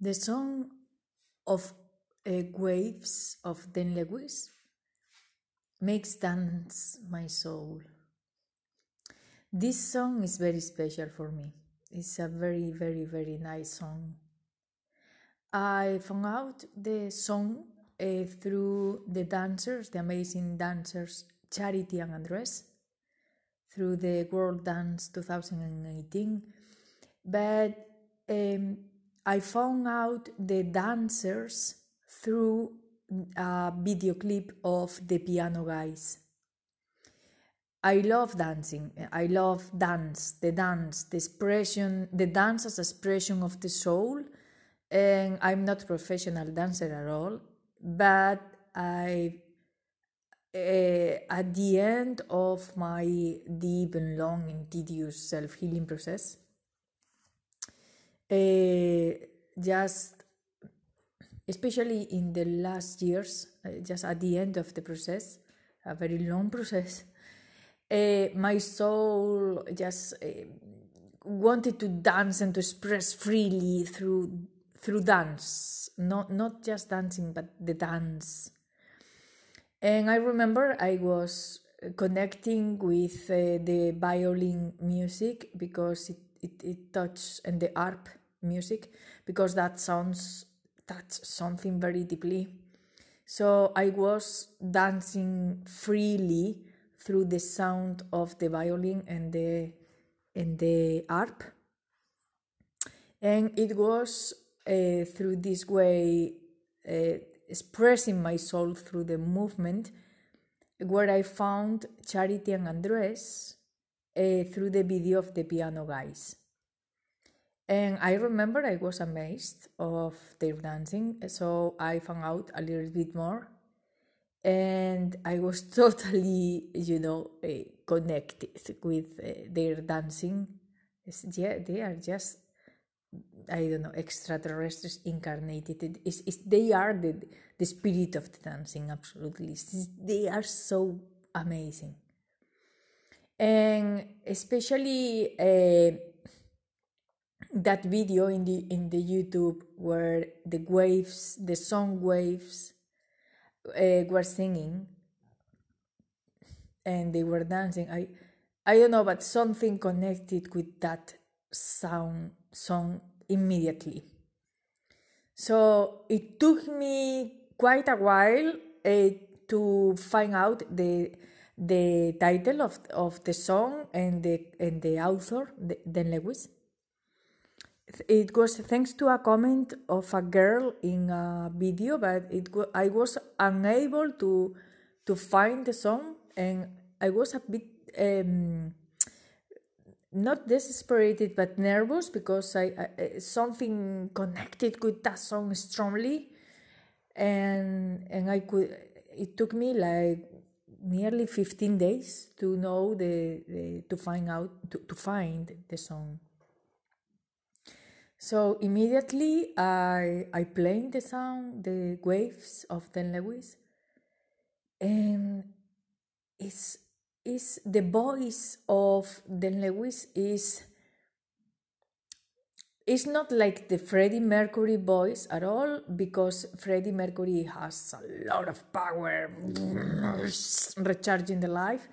The song of uh, waves of Dan Lewis makes dance my soul. This song is very special for me. It's a very, very, very nice song. I found out the song uh, through the dancers, the amazing dancers Charity and Andres, through the World Dance 2018. But um, I found out the dancers through a video clip of the piano guys. I love dancing. I love dance, the dance, the expression, the dance as expression of the soul. And I'm not a professional dancer at all, but I, uh, at the end of my deep and long and tedious self healing process, uh, just especially in the last years, uh, just at the end of the process, a very long process, uh, my soul just uh, wanted to dance and to express freely through through dance, not not just dancing, but the dance. And I remember I was connecting with uh, the violin music because it, it, it touched and the harp music because that sounds touch something very deeply. So I was dancing freely through the sound of the violin and the and the harp, and it was uh, through this way uh, expressing my soul through the movement where I found Charity and Andres uh, through the video of the piano guys. And I remember I was amazed of their dancing, so I found out a little bit more, and I was totally, you know, uh, connected with uh, their dancing. Yeah, they are just, I don't know, extraterrestrials incarnated. It's, it's, they are the the spirit of the dancing. Absolutely, they are so amazing, and especially. Uh, that video in the in the YouTube where the waves, the song waves, uh, were singing, and they were dancing. I I don't know, but something connected with that sound song immediately. So it took me quite a while uh, to find out the the title of of the song and the and the author, the, Dan Lewis it was thanks to a comment of a girl in a video, but it I was unable to to find the song, and I was a bit um, not desperate but nervous because I, I, something connected with that song strongly, and and I could. It took me like nearly 15 days to know the, the to find out to, to find the song so immediately I I played the sound, the waves of Dan Lewis, and it's is the voice of Dan Lewis is it's not like the Freddie Mercury voice at all because Freddie Mercury has a lot of power, recharging the life,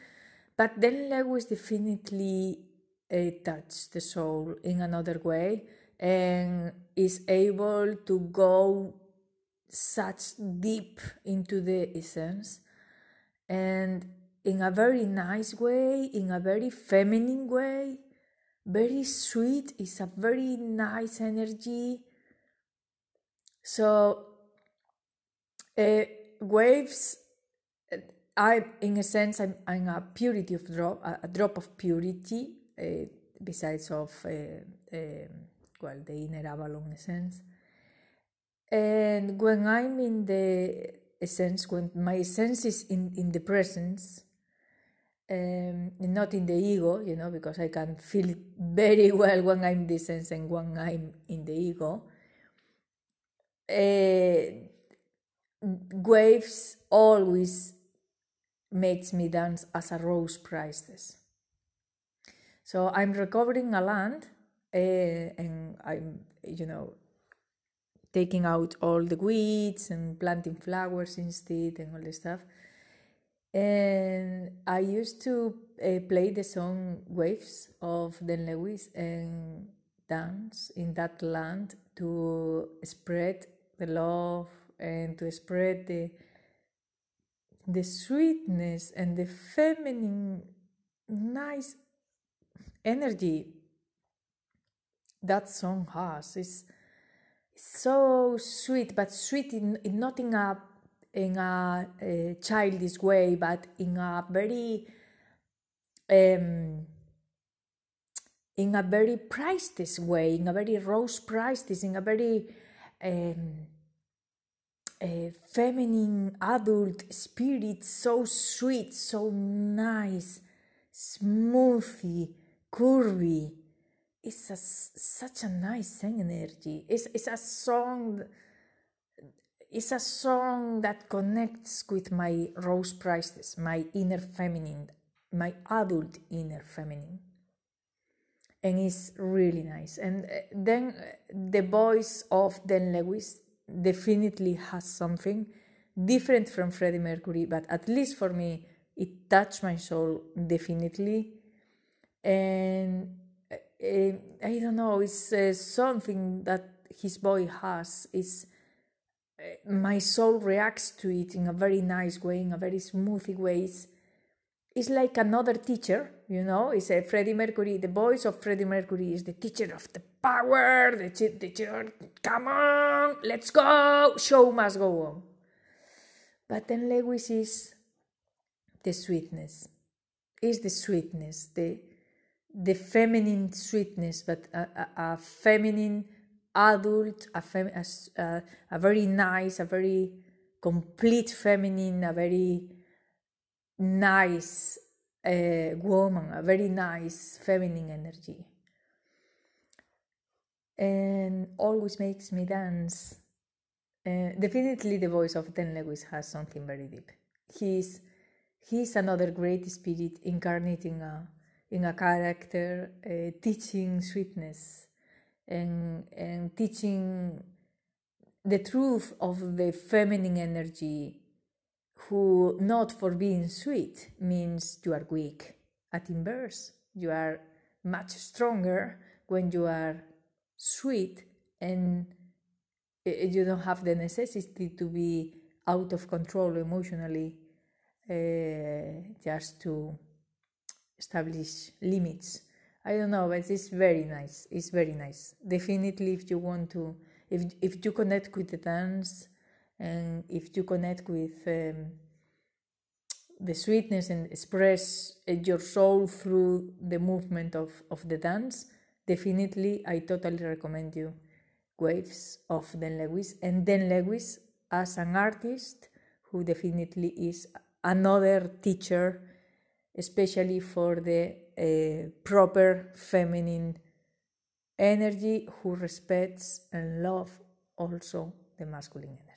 but Dan Lewis definitely uh, touched the soul in another way and is able to go such deep into the essence and in a very nice way, in a very feminine way, very sweet, it's a very nice energy. So, uh, waves, I, in a sense, I'm, I'm a purity of drop, a, drop of purity, uh, besides of uh, well, the inner Avalon essence. And when I'm in the essence, when my essence is in, in the presence, um, not in the ego, you know, because I can feel very well when I'm in the sense and when I'm in the ego. Uh, waves always makes me dance as a rose priestess. So I'm recovering a land and I'm, you know, taking out all the weeds and planting flowers instead and all the stuff. And I used to uh, play the song Waves of Dan Lewis and dance in that land to spread the love and to spread the the sweetness and the feminine nice energy that song has. Is so sweet but sweet in, in not in a in a, a childish way but in a very um, in a very priceless way in a very rose priestess in a very um, a feminine adult spirit so sweet so nice smoothy curvy it's a, such a nice energy. It's, it's a song. It's a song that connects with my rose priestess, my inner feminine, my adult inner feminine, and it's really nice. And uh, then uh, the voice of Dan Lewis definitely has something different from Freddie Mercury, but at least for me, it touched my soul definitely, and I don't know, it's uh, something that his boy has. Is uh, my soul reacts to it in a very nice way, in a very smooth way. It's, it's like another teacher, you know. It's a Freddie Mercury. The voice of Freddie Mercury is the teacher of the power. The teacher, come on, let's go. Show must go on. But then Lewis is the sweetness. Is the sweetness the the feminine sweetness, but a, a, a feminine adult, a, fem, a, a, very nice, a very complete feminine, a very nice uh, woman, a very nice feminine energy. And always makes me dance. Uh, definitely, the voice of Dan Lewis has something very deep. He's he's another great spirit incarnating a in a character, uh, teaching sweetness and, and teaching the truth of the feminine energy, who not for being sweet means you are weak. At inverse, you are much stronger when you are sweet and eh, you don't have the necessity to be out of control emotionally uh, just to establish limits. I don't know, but it's very nice. It's very nice. Definitely, if you want to, if if you connect with the dance, and if you connect with um, the sweetness and express uh, your soul through the movement of of the dance, definitely, I totally recommend you Waves of Dan Lewis and Dan Lewis as an artist who definitely is another teacher especially for the uh, proper feminine energy who respects and love also the masculine energy.